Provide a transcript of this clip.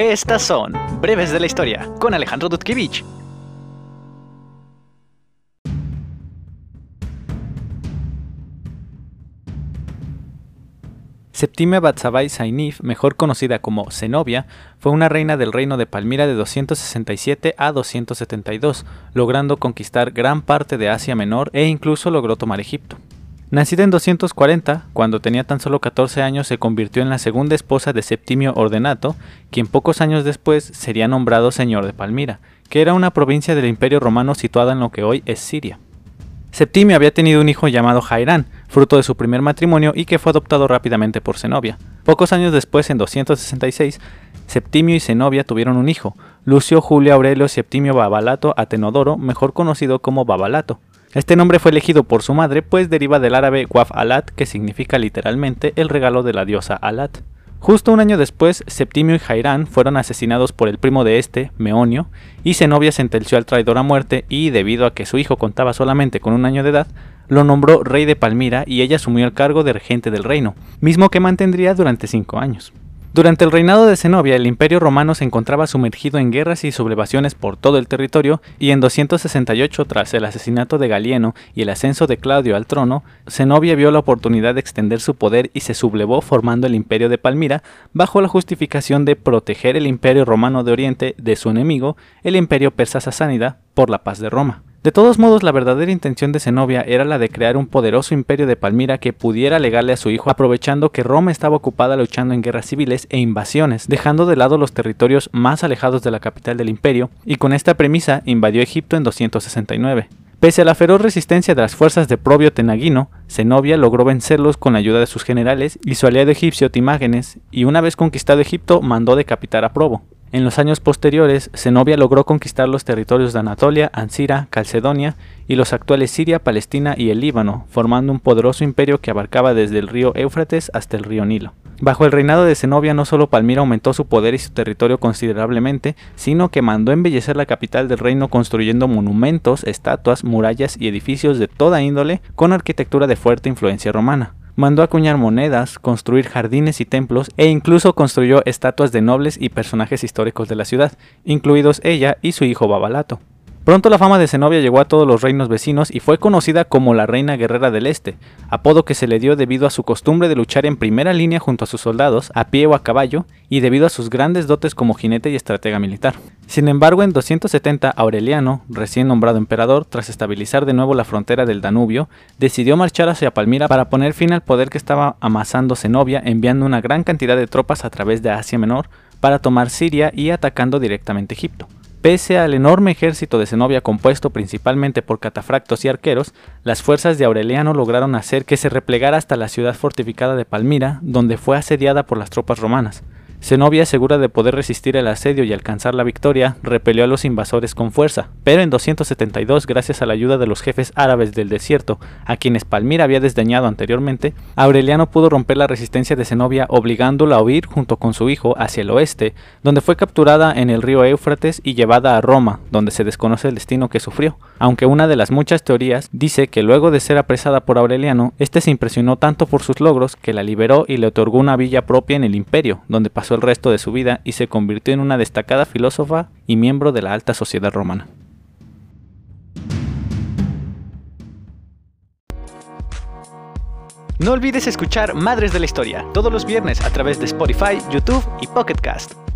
Estas son Breves de la Historia con Alejandro Dudkevich. Septimia Batsabai Sainif, mejor conocida como Zenobia, fue una reina del reino de Palmira de 267 a 272, logrando conquistar gran parte de Asia Menor e incluso logró tomar Egipto. Nacida en 240, cuando tenía tan solo 14 años se convirtió en la segunda esposa de Septimio Ordenato, quien pocos años después sería nombrado señor de Palmira, que era una provincia del Imperio Romano situada en lo que hoy es Siria. Septimio había tenido un hijo llamado Jairán, fruto de su primer matrimonio y que fue adoptado rápidamente por Zenobia. Pocos años después, en 266, Septimio y Zenobia tuvieron un hijo, Lucio Julio Aurelio Septimio Babalato Atenodoro, mejor conocido como Babalato. Este nombre fue elegido por su madre, pues deriva del árabe Waf Alat, que significa literalmente el regalo de la diosa Alat. Justo un año después, Septimio y Jairán fueron asesinados por el primo de este, Meonio, y Zenobia sentenció al traidor a muerte y, debido a que su hijo contaba solamente con un año de edad, lo nombró rey de Palmira y ella asumió el cargo de regente del reino, mismo que mantendría durante cinco años. Durante el reinado de Zenobia, el imperio romano se encontraba sumergido en guerras y sublevaciones por todo el territorio, y en 268, tras el asesinato de Galieno y el ascenso de Claudio al trono, Zenobia vio la oportunidad de extender su poder y se sublevó formando el imperio de Palmira, bajo la justificación de proteger el imperio romano de Oriente de su enemigo, el imperio persa sasánida, por la paz de Roma. De todos modos, la verdadera intención de Zenobia era la de crear un poderoso imperio de Palmira que pudiera legarle a su hijo, aprovechando que Roma estaba ocupada luchando en guerras civiles e invasiones, dejando de lado los territorios más alejados de la capital del imperio, y con esta premisa invadió Egipto en 269. Pese a la feroz resistencia de las fuerzas de Probio Tenagino, Zenobia logró vencerlos con la ayuda de sus generales y su aliado egipcio Timágenes, y una vez conquistado Egipto mandó decapitar a Probo. En los años posteriores, Zenobia logró conquistar los territorios de Anatolia, Ansira, Calcedonia y los actuales Siria, Palestina y el Líbano, formando un poderoso imperio que abarcaba desde el río Éufrates hasta el río Nilo. Bajo el reinado de Zenobia no solo Palmira aumentó su poder y su territorio considerablemente, sino que mandó embellecer la capital del reino construyendo monumentos, estatuas, murallas y edificios de toda índole con arquitectura de fuerte influencia romana mandó acuñar monedas, construir jardines y templos e incluso construyó estatuas de nobles y personajes históricos de la ciudad, incluidos ella y su hijo Babalato. Pronto la fama de Zenobia llegó a todos los reinos vecinos y fue conocida como la Reina Guerrera del Este, apodo que se le dio debido a su costumbre de luchar en primera línea junto a sus soldados, a pie o a caballo, y debido a sus grandes dotes como jinete y estratega militar. Sin embargo, en 270 Aureliano, recién nombrado emperador, tras estabilizar de nuevo la frontera del Danubio, decidió marchar hacia Palmira para poner fin al poder que estaba amasando Zenobia, enviando una gran cantidad de tropas a través de Asia Menor para tomar Siria y atacando directamente Egipto. Pese al enorme ejército de Zenobia compuesto principalmente por catafractos y arqueros, las fuerzas de Aureliano lograron hacer que se replegara hasta la ciudad fortificada de Palmira, donde fue asediada por las tropas romanas. Zenobia, segura de poder resistir el asedio y alcanzar la victoria, repelió a los invasores con fuerza, pero en 272, gracias a la ayuda de los jefes árabes del desierto, a quienes Palmira había desdeñado anteriormente, Aureliano pudo romper la resistencia de Zenobia obligándola a huir junto con su hijo hacia el oeste, donde fue capturada en el río Éufrates y llevada a Roma, donde se desconoce el destino que sufrió, aunque una de las muchas teorías dice que luego de ser apresada por Aureliano, este se impresionó tanto por sus logros que la liberó y le otorgó una villa propia en el imperio, donde el resto de su vida y se convirtió en una destacada filósofa y miembro de la alta sociedad romana. No olvides escuchar Madres de la Historia todos los viernes a través de Spotify, YouTube y Pocket Cast.